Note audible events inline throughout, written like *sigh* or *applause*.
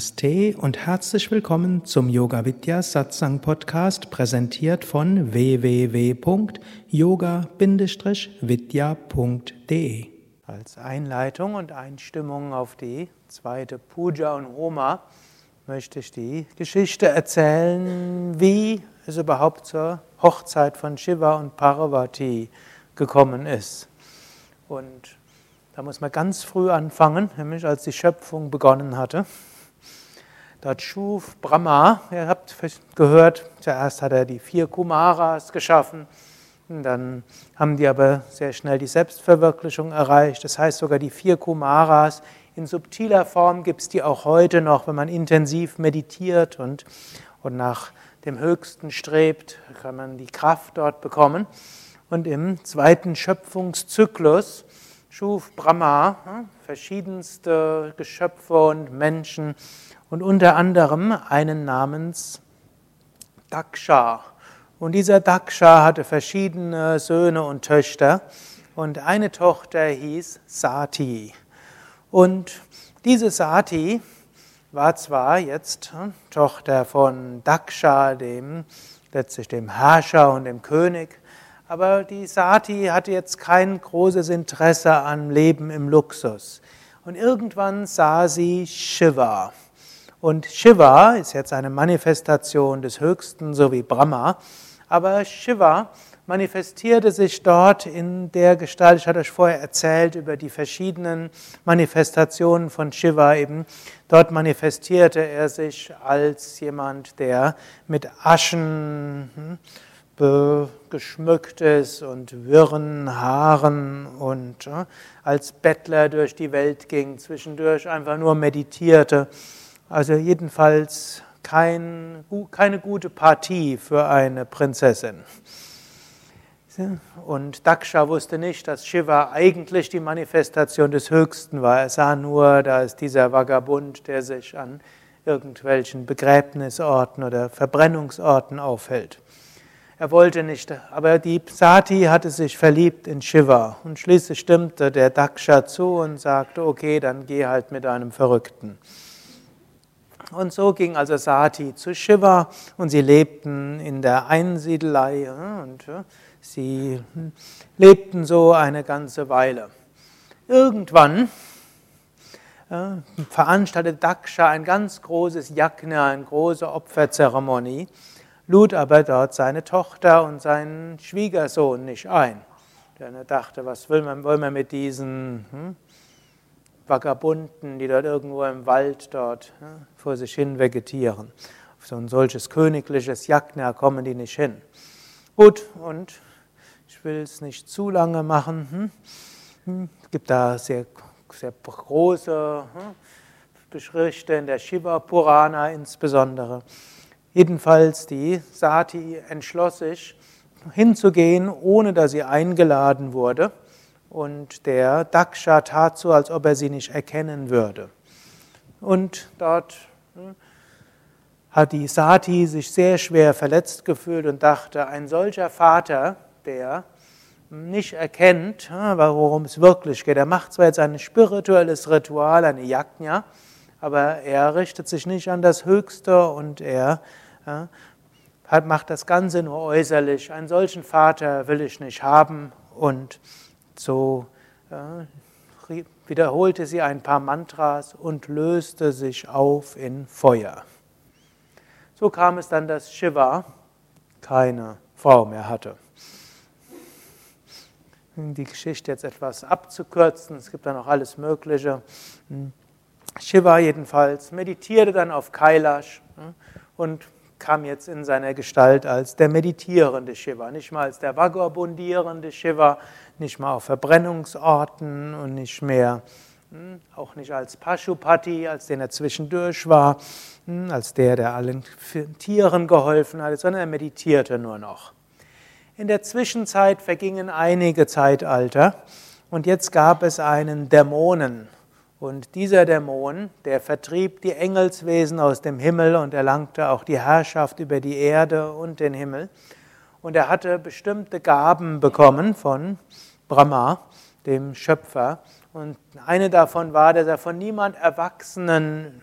Namaste und herzlich willkommen zum Yoga Vidya Satsang Podcast, präsentiert von www.yoga-vidya.de. Als Einleitung und Einstimmung auf die zweite Puja und Homa möchte ich die Geschichte erzählen, wie es überhaupt zur Hochzeit von Shiva und Parvati gekommen ist. Und da muss man ganz früh anfangen, nämlich als die Schöpfung begonnen hatte. Dort schuf Brahma, ihr habt gehört, zuerst hat er die vier Kumaras geschaffen, dann haben die aber sehr schnell die Selbstverwirklichung erreicht. Das heißt, sogar die vier Kumaras in subtiler Form gibt es die auch heute noch, wenn man intensiv meditiert und, und nach dem Höchsten strebt, kann man die Kraft dort bekommen. Und im zweiten Schöpfungszyklus schuf Brahma hm, verschiedenste Geschöpfe und Menschen und unter anderem einen namens Daksha. Und dieser Daksha hatte verschiedene Söhne und Töchter und eine Tochter hieß Sati. Und diese Sati war zwar jetzt hm, Tochter von Daksha, dem letztlich dem Herrscher und dem König, aber die Sati hatte jetzt kein großes Interesse am Leben im Luxus. Und irgendwann sah sie Shiva. Und Shiva ist jetzt eine Manifestation des Höchsten, so wie Brahma. Aber Shiva manifestierte sich dort in der Gestalt, ich hatte euch vorher erzählt über die verschiedenen Manifestationen von Shiva eben. Dort manifestierte er sich als jemand, der mit Aschen, hm, geschmückt ist und wirren Haaren und äh, als Bettler durch die Welt ging, zwischendurch einfach nur meditierte. Also jedenfalls kein, keine gute Partie für eine Prinzessin. Und Daksha wusste nicht, dass Shiva eigentlich die Manifestation des Höchsten war. Er sah nur, da ist dieser Vagabund, der sich an irgendwelchen Begräbnisorten oder Verbrennungsorten aufhält. Er wollte nicht, aber die Sati hatte sich verliebt in Shiva und schließlich stimmte der Daksha zu und sagte, okay, dann geh halt mit einem Verrückten. Und so ging also Sati zu Shiva und sie lebten in der Einsiedelei und sie lebten so eine ganze Weile. Irgendwann veranstaltete Daksha ein ganz großes Yajna, eine große Opferzeremonie lud aber dort seine Tochter und seinen Schwiegersohn nicht ein. Denn er dachte, was will man, wollen wir mit diesen hm, Vagabunden, die dort irgendwo im Wald dort hm, vor sich hin vegetieren. Auf so ein solches königliches Jagdner kommen die nicht hin. Gut, und ich will es nicht zu lange machen. Hm, hm es gibt da sehr, sehr große hm, Berichte in der Shiva Purana insbesondere. Jedenfalls die Sati entschloss sich hinzugehen, ohne dass sie eingeladen wurde. Und der Daksha tat so, als ob er sie nicht erkennen würde. Und dort hm, hat die Sati sich sehr schwer verletzt gefühlt und dachte, ein solcher Vater, der nicht erkennt, hm, worum es wirklich geht. Er macht zwar jetzt ein spirituelles Ritual, eine Yajna, aber er richtet sich nicht an das Höchste und er ja, macht das Ganze nur äußerlich. Einen solchen Vater will ich nicht haben. Und so ja, wiederholte sie ein paar Mantras und löste sich auf in Feuer. So kam es dann, dass Shiva keine Frau mehr hatte. Die Geschichte jetzt etwas abzukürzen, es gibt da noch alles Mögliche. Shiva jedenfalls meditierte dann auf Kailash und kam jetzt in seiner Gestalt als der meditierende Shiva, nicht mal als der vagabundierende Shiva, nicht mal auf Verbrennungsorten und nicht mehr, hm, auch nicht als Pashupati, als den er zwischendurch war, hm, als der, der allen Tieren geholfen hat, sondern er meditierte nur noch. In der Zwischenzeit vergingen einige Zeitalter und jetzt gab es einen Dämonen, und dieser Dämon, der vertrieb die Engelswesen aus dem Himmel und erlangte auch die Herrschaft über die Erde und den Himmel. Und er hatte bestimmte Gaben bekommen von Brahma, dem Schöpfer. Und eine davon war, dass er von niemand Erwachsenen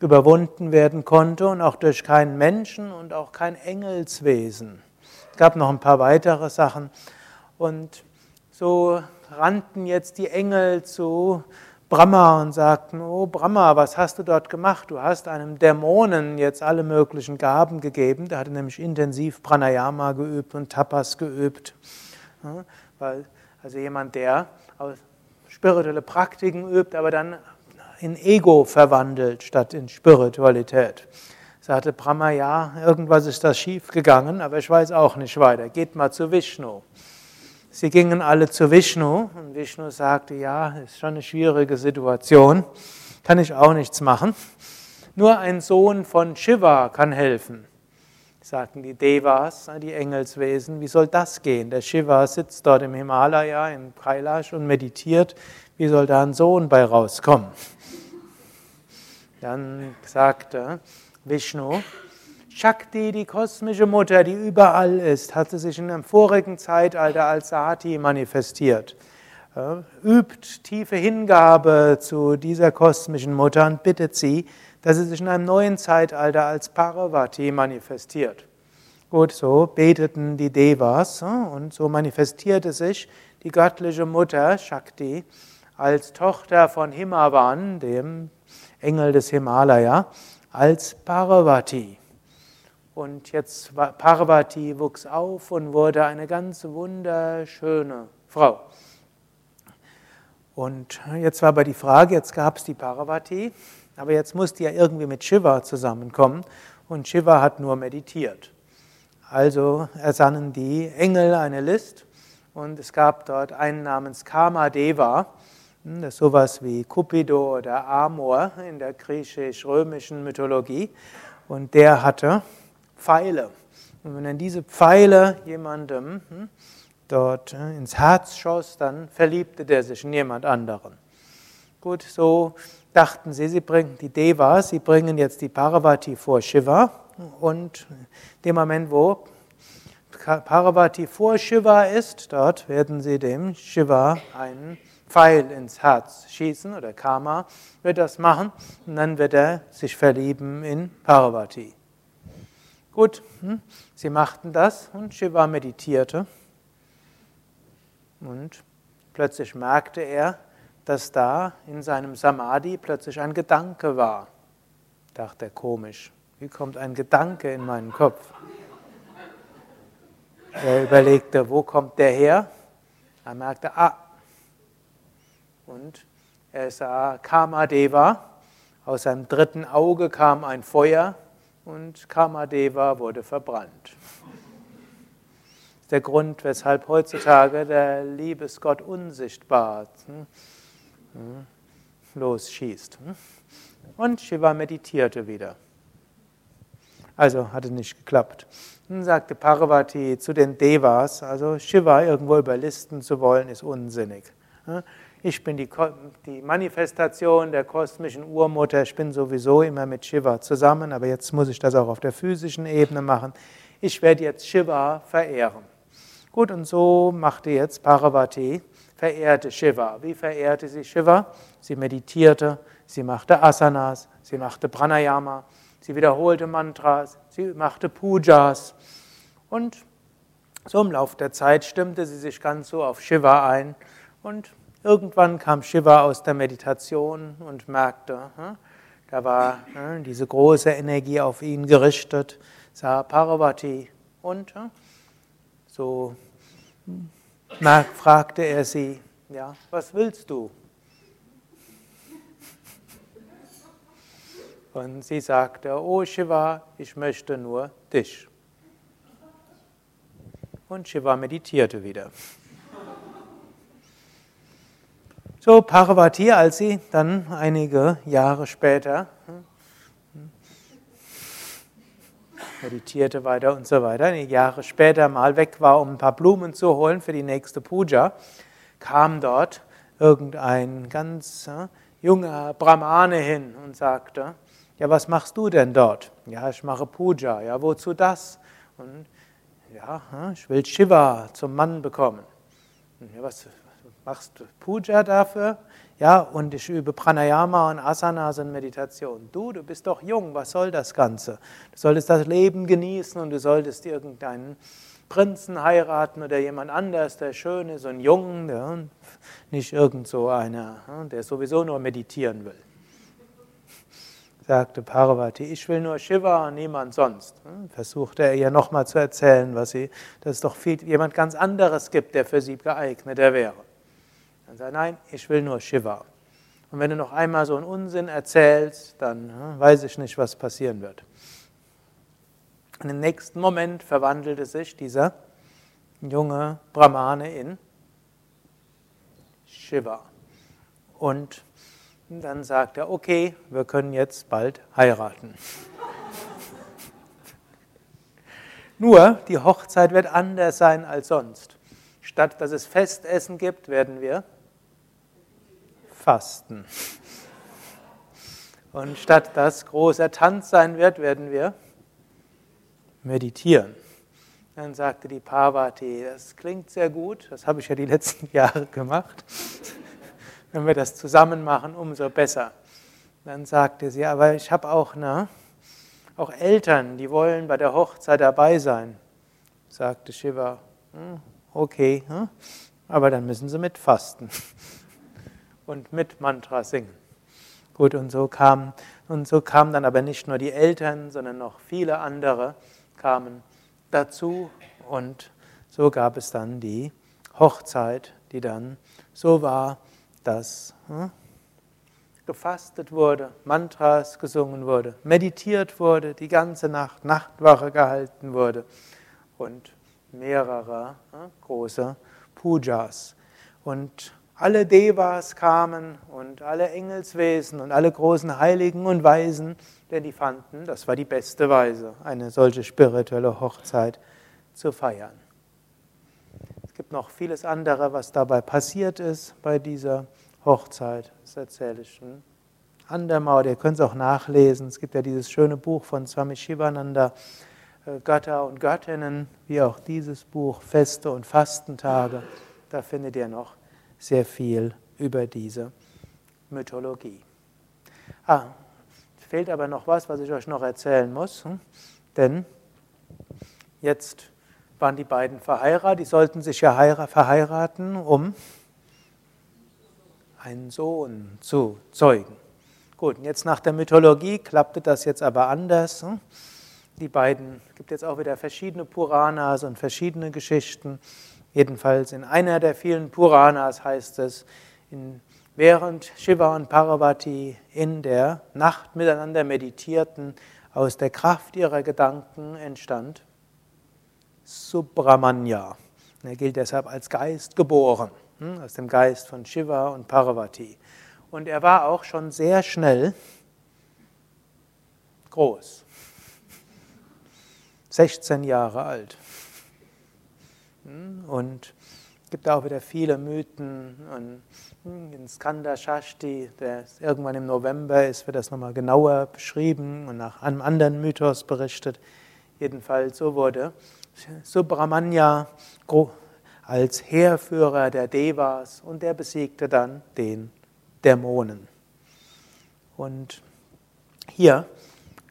überwunden werden konnte und auch durch keinen Menschen und auch kein Engelswesen. Es gab noch ein paar weitere Sachen und so rannten jetzt die Engel zu Brahma und sagten, oh Brahma, was hast du dort gemacht? Du hast einem Dämonen jetzt alle möglichen Gaben gegeben. Der hatte nämlich intensiv Pranayama geübt und Tapas geübt. Weil, also jemand, der spirituelle Praktiken übt, aber dann in Ego verwandelt statt in Spiritualität. Sagte Brahma, ja, irgendwas ist da schief gegangen, aber ich weiß auch nicht weiter. Geht mal zu Vishnu. Sie gingen alle zu Vishnu und Vishnu sagte, ja, ist schon eine schwierige Situation, kann ich auch nichts machen. Nur ein Sohn von Shiva kann helfen. Sagten die Devas, die Engelswesen, wie soll das gehen? Der Shiva sitzt dort im Himalaya, in Kailash und meditiert. Wie soll da ein Sohn bei rauskommen? *laughs* Dann sagte Vishnu, Shakti, die kosmische Mutter, die überall ist, hatte sich in einem vorigen Zeitalter als Sati manifestiert. Übt tiefe Hingabe zu dieser kosmischen Mutter und bittet sie, dass sie sich in einem neuen Zeitalter als Parvati manifestiert. Gut, so beteten die Devas und so manifestierte sich die göttliche Mutter Shakti als Tochter von Himavan, dem Engel des Himalaya, als Parvati. Und jetzt Parvati wuchs auf und wurde eine ganz wunderschöne Frau. Und jetzt war aber die Frage, jetzt gab es die Parvati, aber jetzt musste ja irgendwie mit Shiva zusammenkommen und Shiva hat nur meditiert. Also ersannen die Engel eine List und es gab dort einen namens Kamadeva, hm, das ist sowas wie Cupido oder Amor in der griechisch-römischen Mythologie und der hatte Pfeile. Und wenn dann diese Pfeile jemandem hm, dort hm, ins Herz schoss, dann verliebte der sich in jemand anderen. Gut, so dachten sie, sie bringen die Devas, sie bringen jetzt die Parvati vor Shiva und dem Moment, wo Parvati vor Shiva ist, dort werden sie dem Shiva einen Pfeil ins Herz schießen oder Karma wird das machen und dann wird er sich verlieben in Parvati. Gut, hm? sie machten das und Shiva meditierte. Und plötzlich merkte er, dass da in seinem Samadhi plötzlich ein Gedanke war. Dachte er komisch, wie kommt ein Gedanke in meinen Kopf? Er überlegte, wo kommt der her? Er merkte, ah, und er sah Kamadeva, aus seinem dritten Auge kam ein Feuer und Kamadeva wurde verbrannt. Das ist der Grund, weshalb heutzutage der Liebesgott unsichtbar hm, hm, losschießt. Hm. Und Shiva meditierte wieder. Also hatte nicht geklappt. Dann sagte Parvati zu den Devas, also Shiva irgendwo überlisten zu wollen, ist unsinnig. Ich bin die, die, Manifestation der kosmischen Urmutter. Ich bin sowieso immer mit Shiva zusammen, aber jetzt muss ich das auch auf der physischen Ebene machen. Ich werde jetzt Shiva verehren. Gut, und so machte jetzt Parvati, verehrte Shiva. Wie verehrte sie Shiva? Sie meditierte, sie machte Asanas, sie machte Pranayama, sie wiederholte Mantras, sie machte Pujas. Und so im Laufe der Zeit stimmte sie sich ganz so auf Shiva ein und Irgendwann kam Shiva aus der Meditation und merkte, hm, da war hm, diese große Energie auf ihn gerichtet, sah Parvati und hm, so fragte er sie, ja, was willst du? Und sie sagte, oh Shiva, ich möchte nur dich. Und Shiva meditierte wieder. So Parvati, als sie dann einige Jahre später hm, meditierte weiter und so weiter, einige Jahre später mal weg war, um ein paar Blumen zu holen für die nächste Puja, kam dort irgendein ganz äh, junger Brahmane hin und sagte, ja, was machst du denn dort? Ja, ich mache Puja. Ja, wozu das? Und ja, ich will Shiva zum Mann bekommen. Ja, was, machst Puja dafür, ja, und ich übe Pranayama und Asanas und Meditation. Du, du bist doch jung, was soll das Ganze? Du solltest das Leben genießen und du solltest irgendeinen Prinzen heiraten oder jemand anders, der schön ist und jung, ja, nicht irgend so einer, der sowieso nur meditieren will. Sagte Parvati, ich will nur Shiva und niemand sonst. Versuchte er ihr nochmal zu erzählen, was sie, dass es doch viel, jemand ganz anderes gibt, der für sie geeigneter wäre. Dann sagt er, nein, ich will nur Shiva. Und wenn du noch einmal so einen Unsinn erzählst, dann weiß ich nicht, was passieren wird. Und im nächsten Moment verwandelte sich dieser junge Brahmane in Shiva. Und dann sagt er, okay, wir können jetzt bald heiraten. *laughs* Nur, die Hochzeit wird anders sein als sonst. Statt dass es Festessen gibt, werden wir fasten. Und statt dass großer Tanz sein wird, werden wir meditieren. Dann sagte die Parvati, das klingt sehr gut, das habe ich ja die letzten *laughs* Jahre gemacht. Wenn wir das zusammen machen, umso besser. Dann sagte sie, aber ich habe auch, ne, auch Eltern, die wollen bei der Hochzeit dabei sein. Sagte Shiva, hm, okay, hm, aber dann müssen sie mitfasten und mit Mantra singen. Gut, und so kam, und so kamen dann aber nicht nur die Eltern, sondern noch viele andere kamen dazu und so gab es dann die Hochzeit, die dann so war, dass hm, gefastet wurde, Mantras gesungen wurde, meditiert wurde, die ganze Nacht Nachtwache gehalten wurde und mehrere hm, große Pujas. Und alle Devas kamen und alle Engelswesen und alle großen Heiligen und Weisen, denn die fanden, das war die beste Weise, eine solche spirituelle Hochzeit zu feiern. Es gibt noch vieles andere, was dabei passiert ist bei dieser Hochzeit. Das erzähle ich ein andermal, ihr könnt es auch nachlesen. Es gibt ja dieses schöne Buch von Swami Shivananda, äh, Götter und Göttinnen, wie auch dieses Buch, Feste und Fastentage. Da findet ihr noch sehr viel über diese Mythologie. Ah, fehlt aber noch was, was ich euch noch erzählen muss, hm? denn jetzt waren die beiden verheiratet, die sollten sich ja verheiraten, um einen Sohn zu zeugen. Gut, jetzt nach der Mythologie klappte das jetzt aber anders. Hm? Die beiden, es gibt jetzt auch wieder verschiedene Puranas und verschiedene Geschichten. Jedenfalls in einer der vielen Puranas heißt es, in, während Shiva und Parvati in der Nacht miteinander meditierten, aus der Kraft ihrer Gedanken entstand Subramanya. er gilt deshalb als Geist geboren, hm, aus dem Geist von Shiva und Parvati. Und er war auch schon sehr schnell groß, 16 Jahre alt. Und es gibt auch wieder viele Mythen. Und hm, in Skanda Shashti, der irgendwann im November ist, wird das nochmal genauer beschrieben und nach einem anderen Mythos berichtet. Jedenfalls so wurde Subramanya als Heerführer der Devas und der besiegte dann den Dämonen. Und hier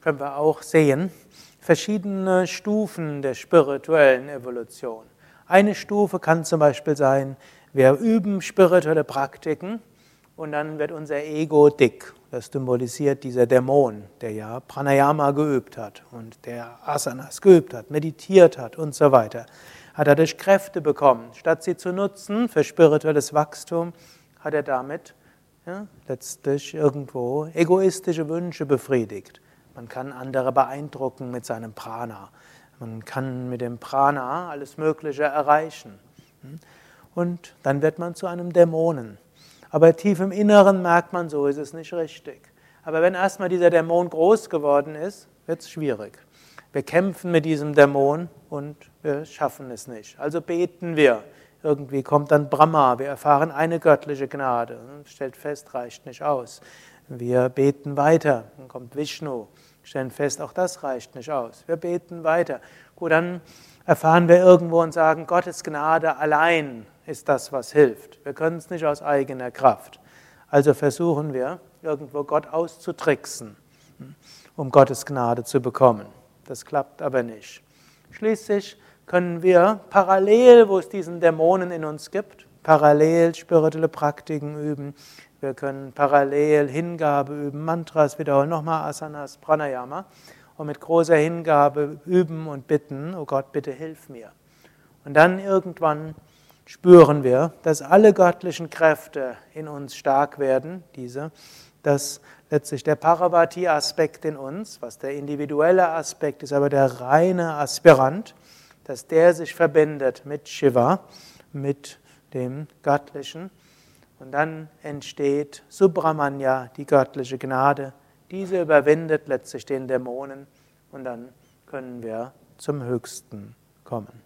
können wir auch sehen verschiedene Stufen der spirituellen Evolution. Eine Stufe kann zum Beispiel sein, wir üben spirituelle Praktiken und dann wird unser Ego dick. Das symbolisiert dieser Dämon, der ja Pranayama geübt hat und der Asanas geübt hat, meditiert hat und so weiter. Hat er dadurch Kräfte bekommen. Statt sie zu nutzen für spirituelles Wachstum, hat er damit ja, letztlich irgendwo egoistische Wünsche befriedigt. Man kann andere beeindrucken mit seinem Prana. Man kann mit dem Prana alles Mögliche erreichen. Und dann wird man zu einem Dämonen. Aber tief im Inneren merkt man, so ist es nicht richtig. Aber wenn erstmal dieser Dämon groß geworden ist, wird es schwierig. Wir kämpfen mit diesem Dämon und wir schaffen es nicht. Also beten wir. Irgendwie kommt dann Brahma, wir erfahren eine göttliche Gnade. Stellt fest, reicht nicht aus. Wir beten weiter, dann kommt Vishnu, stellen fest, auch das reicht nicht aus. Wir beten weiter. Gut, dann erfahren wir irgendwo und sagen, Gottes Gnade allein ist das, was hilft. Wir können es nicht aus eigener Kraft. Also versuchen wir, irgendwo Gott auszutricksen, um Gottes Gnade zu bekommen. Das klappt aber nicht. Schließlich können wir parallel, wo es diesen Dämonen in uns gibt, parallel spirituelle Praktiken üben. Wir können parallel Hingabe üben, Mantras wiederholen, nochmal Asanas, Pranayama und mit großer Hingabe üben und bitten, oh Gott, bitte hilf mir. Und dann irgendwann spüren wir, dass alle göttlichen Kräfte in uns stark werden, diese, dass letztlich der Parvati-Aspekt in uns, was der individuelle Aspekt ist, aber der reine Aspirant, dass der sich verbindet mit Shiva, mit dem Göttlichen. Und dann entsteht Subramanya, die göttliche Gnade. Diese überwindet letztlich den Dämonen und dann können wir zum Höchsten kommen.